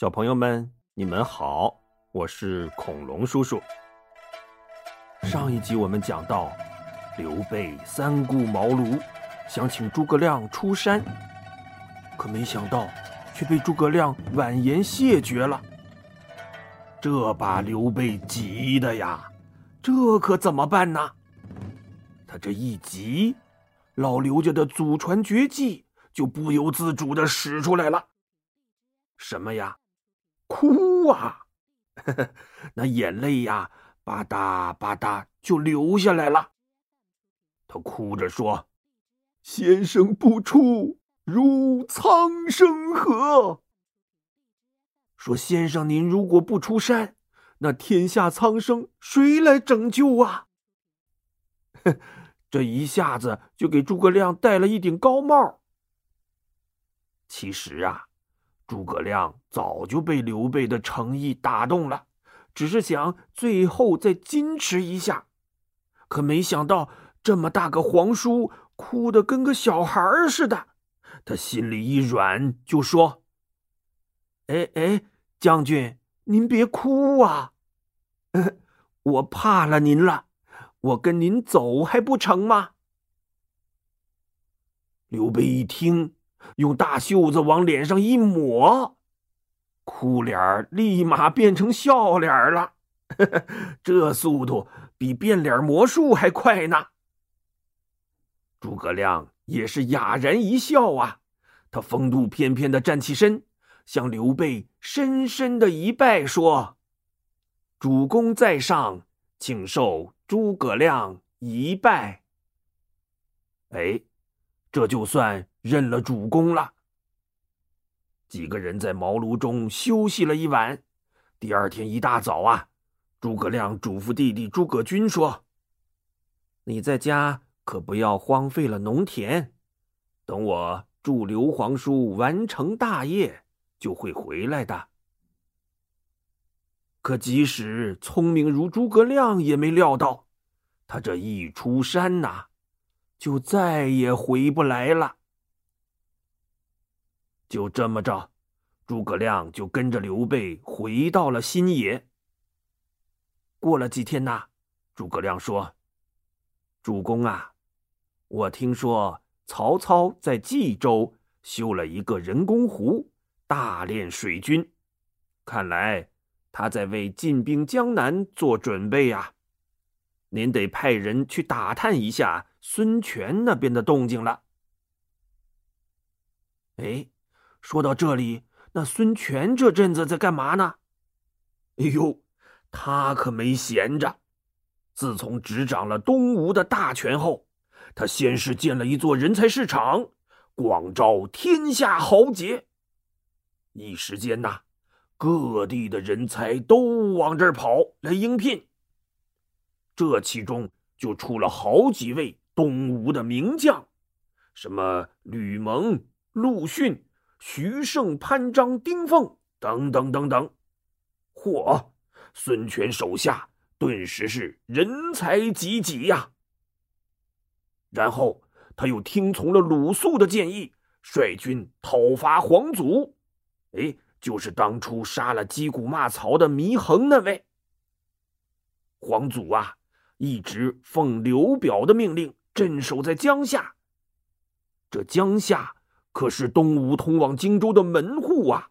小朋友们，你们好，我是恐龙叔叔。上一集我们讲到，刘备三顾茅庐，想请诸葛亮出山，可没想到却被诸葛亮婉言谢绝了。这把刘备急的呀，这可怎么办呢？他这一急，老刘家的祖传绝技就不由自主的使出来了。什么呀？哭啊！那眼泪呀，吧嗒吧嗒就流下来了。他哭着说：“先生不出，如苍生何？”说：“先生您如果不出山，那天下苍生谁来拯救啊？” 这一下子就给诸葛亮戴了一顶高帽。其实啊。诸葛亮早就被刘备的诚意打动了，只是想最后再矜持一下，可没想到这么大个皇叔哭得跟个小孩似的，他心里一软，就说：“哎哎，将军，您别哭啊，我怕了您了，我跟您走还不成吗？”刘备一听。用大袖子往脸上一抹，哭脸立马变成笑脸了。这速度比变脸魔术还快呢。诸葛亮也是哑然一笑啊，他风度翩翩的站起身，向刘备深深的一拜，说：“主公在上，请受诸葛亮一拜。”哎，这就算。认了主公了。几个人在茅庐中休息了一晚。第二天一大早啊，诸葛亮嘱咐弟弟诸葛均说：“你在家可不要荒废了农田，等我助刘皇叔完成大业，就会回来的。”可即使聪明如诸葛亮，也没料到，他这一出山呐，就再也回不来了。就这么着，诸葛亮就跟着刘备回到了新野。过了几天呐，诸葛亮说：“主公啊，我听说曹操在冀州修了一个人工湖，大练水军，看来他在为进兵江南做准备呀。您得派人去打探一下孙权那边的动静了。”哎。说到这里，那孙权这阵子在干嘛呢？哎呦，他可没闲着。自从执掌了东吴的大权后，他先是建了一座人才市场，广招天下豪杰。一时间呐，各地的人才都往这儿跑来应聘。这其中就出了好几位东吴的名将，什么吕蒙、陆逊。徐盛、潘璋、丁奉等等等等，嚯！孙权手下顿时是人才济济呀。然后他又听从了鲁肃的建议，率军讨伐黄祖。哎，就是当初杀了击鼓骂曹的祢衡那位。黄祖啊，一直奉刘表的命令镇守在江夏。这江夏。可是东吴通往荆州的门户啊！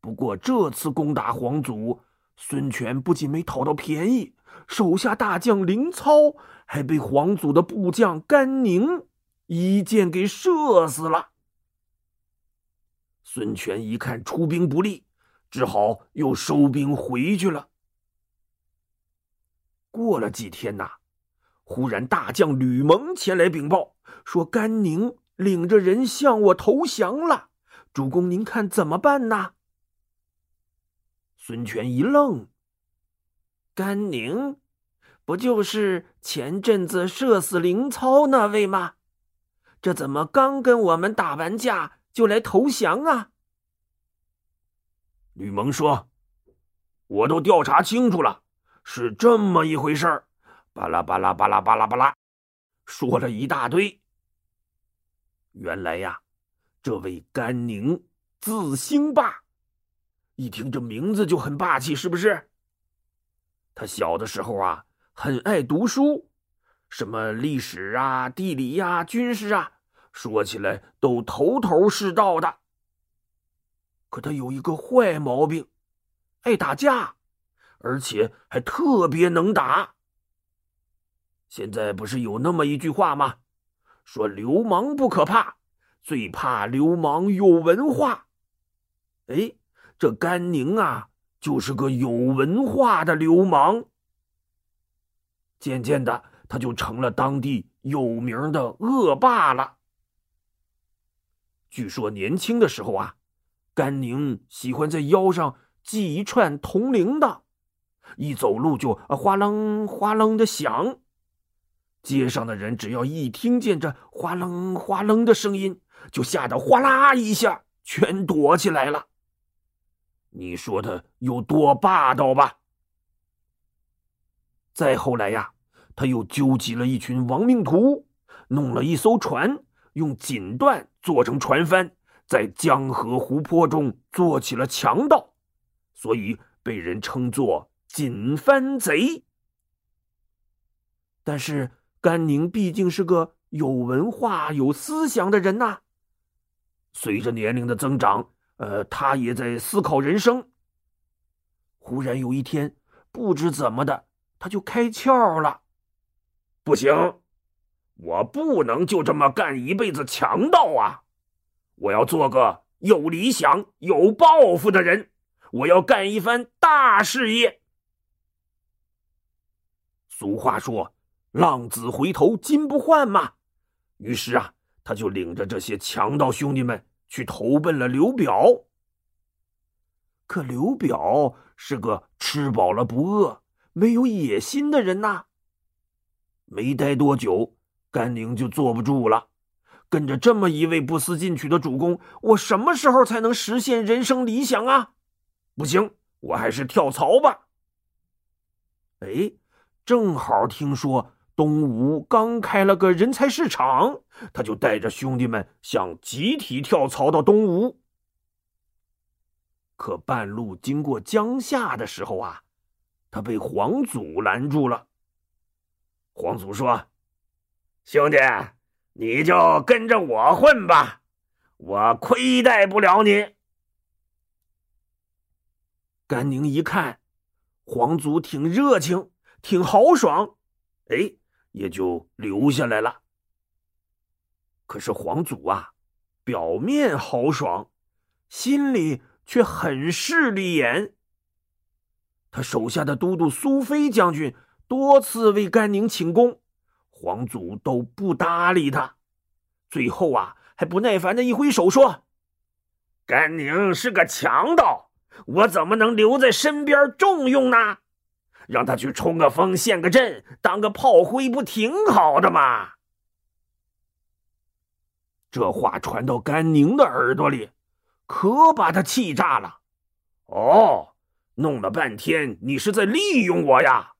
不过这次攻打黄祖，孙权不仅没讨到便宜，手下大将凌操还被黄祖的部将甘宁一箭给射死了。孙权一看出兵不利，只好又收兵回去了。过了几天呐，忽然大将吕蒙前来禀报，说甘宁。领着人向我投降了，主公您看怎么办呢？孙权一愣，甘宁，不就是前阵子射死凌操那位吗？这怎么刚跟我们打完架就来投降啊？吕蒙说：“我都调查清楚了，是这么一回事儿。”巴拉巴拉巴拉巴拉巴拉，说了一大堆。原来呀，这位甘宁字兴霸。一听这名字就很霸气，是不是？他小的时候啊，很爱读书，什么历史啊、地理呀、军事啊，说起来都头头是道的。可他有一个坏毛病，爱打架，而且还特别能打。现在不是有那么一句话吗？说流氓不可怕，最怕流氓有文化。哎，这甘宁啊，就是个有文化的流氓。渐渐的，他就成了当地有名的恶霸了。据说年轻的时候啊，甘宁喜欢在腰上系一串铜铃铛，一走路就哗楞哗楞的响。街上的人只要一听见这哗楞哗楞的声音，就吓得哗啦一下全躲起来了。你说他有多霸道吧？再后来呀，他又纠集了一群亡命徒，弄了一艘船，用锦缎做成船帆，在江河湖泊中做起了强盗，所以被人称作“锦帆贼”。但是。甘宁毕竟是个有文化、有思想的人呐。随着年龄的增长，呃，他也在思考人生。忽然有一天，不知怎么的，他就开窍了。不行，我不能就这么干一辈子强盗啊！我要做个有理想、有抱负的人，我要干一番大事业。俗话说。浪子回头金不换嘛，于是啊，他就领着这些强盗兄弟们去投奔了刘表。可刘表是个吃饱了不饿、没有野心的人呐。没待多久，甘宁就坐不住了，跟着这么一位不思进取的主公，我什么时候才能实现人生理想啊？不行，我还是跳槽吧。哎，正好听说。东吴刚开了个人才市场，他就带着兄弟们想集体跳槽到东吴。可半路经过江夏的时候啊，他被黄祖拦住了。黄祖说：“兄弟，你就跟着我混吧，我亏待不了你。”甘宁一看，黄祖挺热情，挺豪爽，哎。也就留下来了。可是皇祖啊，表面豪爽，心里却很势利眼。他手下的都督苏飞将军多次为甘宁请功，皇祖都不搭理他。最后啊，还不耐烦的一挥手说：“甘宁是个强盗，我怎么能留在身边重用呢？”让他去冲个锋陷个阵，当个炮灰，不挺好的吗？这话传到甘宁的耳朵里，可把他气炸了。哦，弄了半天，你是在利用我呀？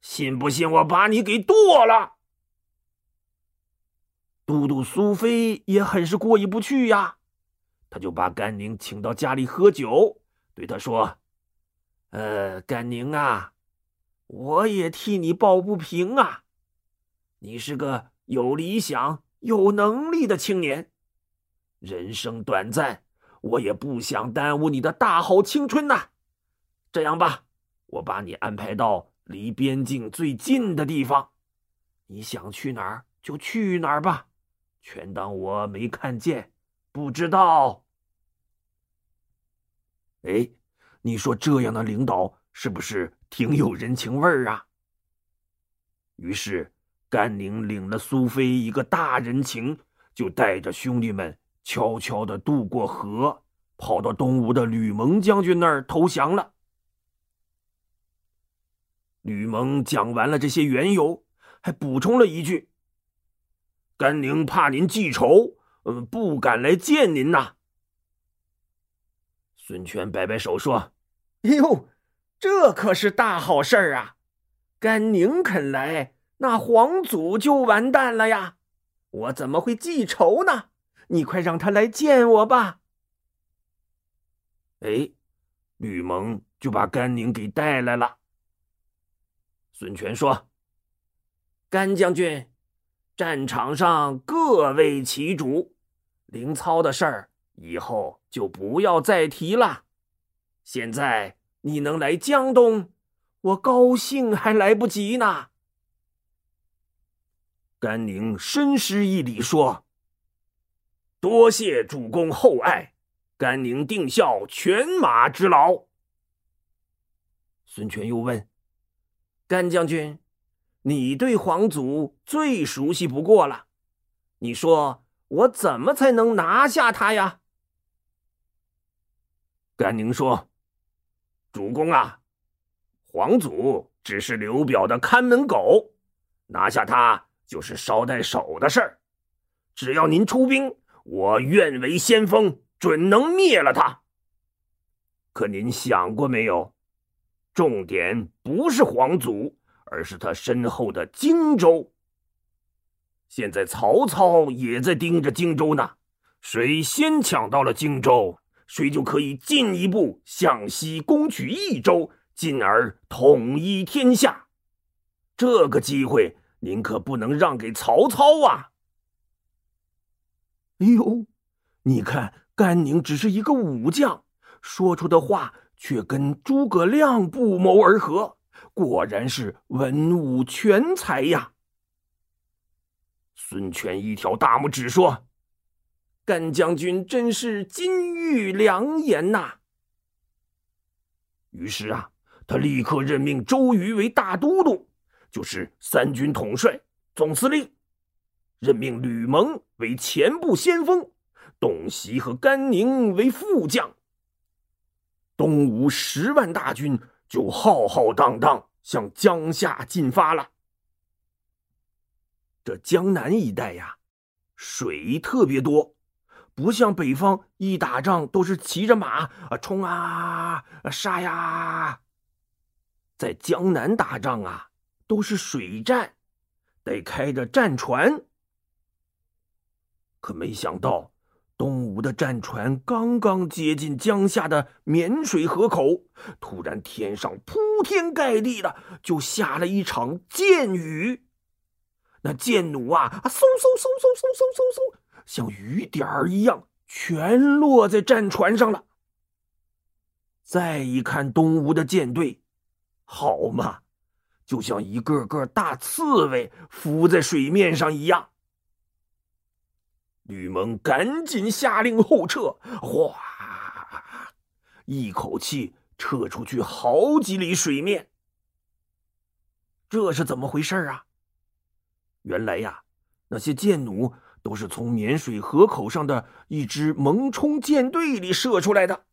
信不信我把你给剁了？都督苏菲也很是过意不去呀，他就把甘宁请到家里喝酒，对他说：“呃，甘宁啊。”我也替你抱不平啊！你是个有理想、有能力的青年，人生短暂，我也不想耽误你的大好青春呐。这样吧，我把你安排到离边境最近的地方，你想去哪儿就去哪儿吧，全当我没看见，不知道。哎，你说这样的领导是不是？挺有人情味儿啊。于是，甘宁领了苏菲一个大人情，就带着兄弟们悄悄的渡过河，跑到东吴的吕蒙将军那儿投降了。吕蒙讲完了这些缘由，还补充了一句：“甘宁怕您记仇，嗯，不敢来见您呐。”孙权摆摆手说：“哎呦。”这可是大好事儿啊！甘宁肯来，那皇祖就完蛋了呀！我怎么会记仇呢？你快让他来见我吧。哎，吕蒙就把甘宁给带来了。孙权说：“甘将军，战场上各为其主，灵操的事儿以后就不要再提了。现在你能来江东，我高兴还来不及呢。”甘宁深施一礼说：“多谢主公厚爱。”甘宁定效犬马之劳。孙权又问：“甘将军，你对皇祖最熟悉不过了，你说我怎么才能拿下他呀？”甘宁说：“主公啊，皇祖只是刘表的看门狗，拿下他就是捎带手的事儿。只要您出兵，我愿为先锋。”准能灭了他。可您想过没有？重点不是皇祖，而是他身后的荆州。现在曹操也在盯着荆州呢。谁先抢到了荆州，谁就可以进一步向西攻取益州，进而统一天下。这个机会，您可不能让给曹操啊！哎呦，你看。甘宁只是一个武将，说出的话却跟诸葛亮不谋而合，果然是文武全才呀！孙权一条大拇指说：“甘将军真是金玉良言呐！”于是啊，他立刻任命周瑜为大都督，就是三军统帅、总司令，任命吕蒙为前部先锋。董袭和甘宁为副将，东吴十万大军就浩浩荡荡向江夏进发了。这江南一带呀，水特别多，不像北方一打仗都是骑着马啊冲啊杀呀，在江南打仗啊都是水战，得开着战船。可没想到。东吴的战船刚刚接近江夏的沔水河口，突然天上铺天盖地的就下了一场箭雨，那箭弩啊，嗖嗖嗖嗖嗖嗖嗖嗖，像雨点儿一样，全落在战船上了。再一看东吴的舰队，好嘛，就像一个个大刺猬浮在水面上一样。吕蒙赶紧下令后撤，哗，一口气撤出去好几里水面。这是怎么回事啊？原来呀，那些箭弩都是从沔水河口上的一支蒙冲舰队里射出来的。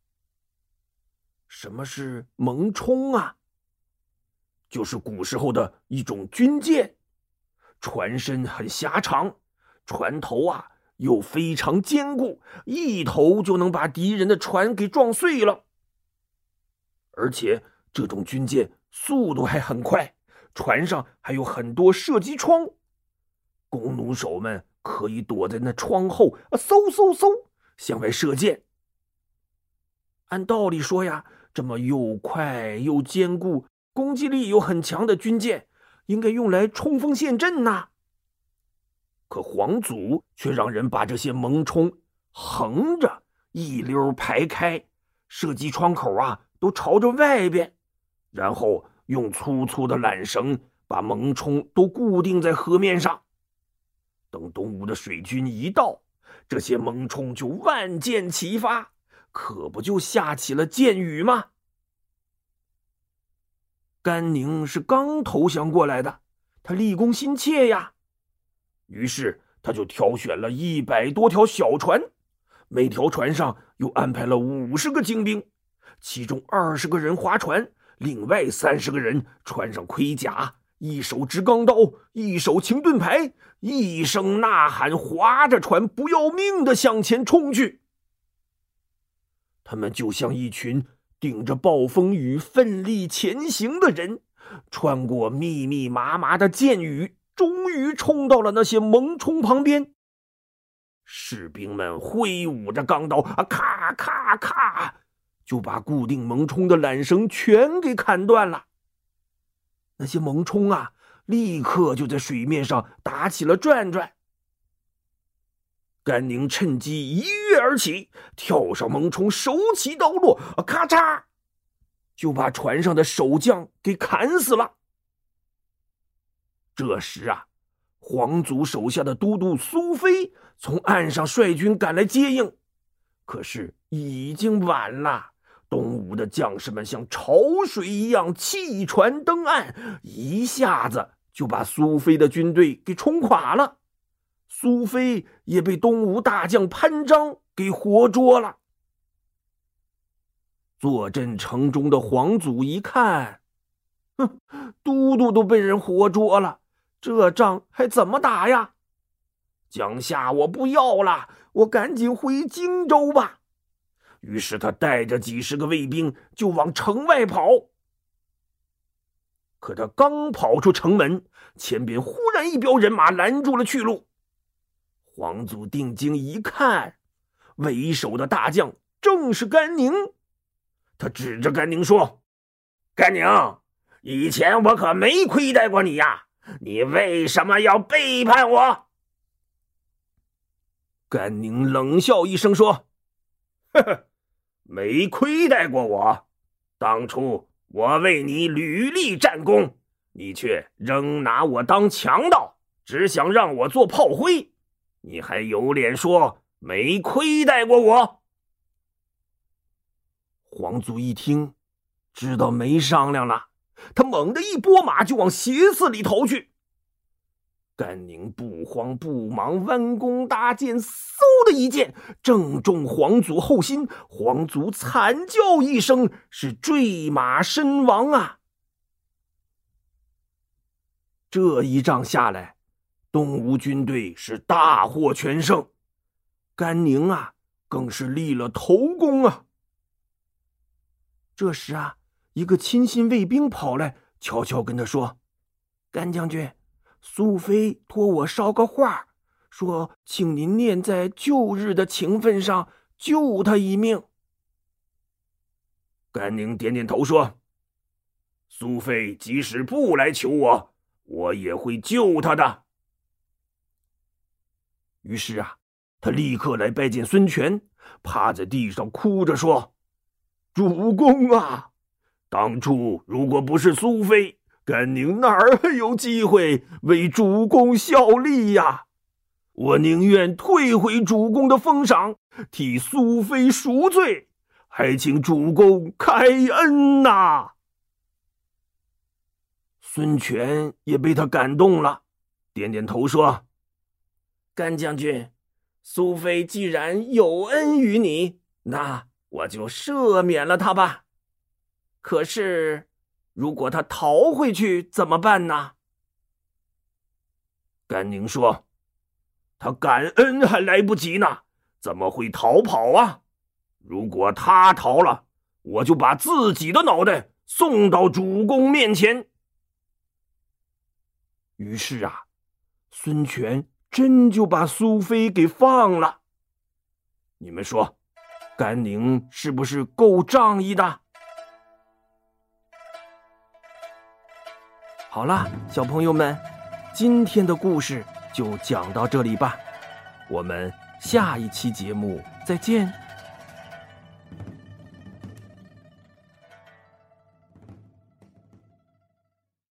什么是蒙冲啊？就是古时候的一种军舰，船身很狭长，船头啊。又非常坚固，一头就能把敌人的船给撞碎了。而且这种军舰速度还很快，船上还有很多射击窗，弓弩手们可以躲在那窗后，嗖嗖嗖向外射箭。按道理说呀，这么又快又坚固、攻击力又很强的军舰，应该用来冲锋陷阵呐。可皇祖却让人把这些蒙冲横着一溜排开，射击窗口啊都朝着外边，然后用粗粗的缆绳把蒙冲都固定在河面上。等东吴的水军一到，这些猛冲就万箭齐发，可不就下起了箭雨吗？甘宁是刚投降过来的，他立功心切呀。于是他就挑选了一百多条小船，每条船上又安排了五十个精兵，其中二十个人划船，另外三十个人穿上盔甲，一手执钢刀，一手擎盾牌，一声呐喊，划着船不要命的向前冲去。他们就像一群顶着暴风雨奋力前行的人，穿过密密麻麻的箭雨。终于冲到了那些蒙冲旁边，士兵们挥舞着钢刀，啊，咔咔咔，就把固定萌冲的缆绳全给砍断了。那些萌冲啊，立刻就在水面上打起了转转。甘宁趁机一跃而起，跳上萌冲，手起刀落，咔嚓，就把船上的守将给砍死了。这时啊，皇族手下的都督苏飞从岸上率军赶来接应，可是已经晚了。东吴的将士们像潮水一样弃船登岸，一下子就把苏飞的军队给冲垮了。苏飞也被东吴大将潘璋给活捉了。坐镇城中的皇祖一看，哼，都督都被人活捉了。这仗还怎么打呀？江夏我不要了，我赶紧回荆州吧。于是他带着几十个卫兵就往城外跑。可他刚跑出城门，前边忽然一彪人马拦住了去路。皇祖定睛一看，为首的大将正是甘宁。他指着甘宁说：“甘宁，以前我可没亏待过你呀。”你为什么要背叛我？甘宁冷笑一声说：“ 呵呵，没亏待过我。当初我为你屡立战功，你却仍拿我当强盗，只想让我做炮灰。你还有脸说没亏待过我？”皇祖一听，知道没商量了。他猛地一拨马，就往斜寺里逃去。甘宁不慌不忙，弯弓搭箭，嗖的一箭，正中皇祖后心。皇祖惨叫一声，是坠马身亡啊！这一仗下来，东吴军队是大获全胜，甘宁啊，更是立了头功啊！这时啊。一个亲信卫兵跑来，悄悄跟他说：“甘将军，苏菲托我捎个话，说请您念在旧日的情分上救他一命。”甘宁点点头说：“苏菲即使不来求我，我也会救他的。”于是啊，他立刻来拜见孙权，趴在地上哭着说：“主公啊！”当初如果不是苏菲，甘宁哪儿还有机会为主公效力呀？我宁愿退回主公的封赏，替苏妃赎罪，还请主公开恩呐！孙权也被他感动了，点点头说：“甘将军，苏菲既然有恩于你，那我就赦免了他吧。”可是，如果他逃回去怎么办呢？甘宁说：“他感恩还来不及呢，怎么会逃跑啊？如果他逃了，我就把自己的脑袋送到主公面前。”于是啊，孙权真就把苏菲给放了。你们说，甘宁是不是够仗义的？好了，小朋友们，今天的故事就讲到这里吧，我们下一期节目再见。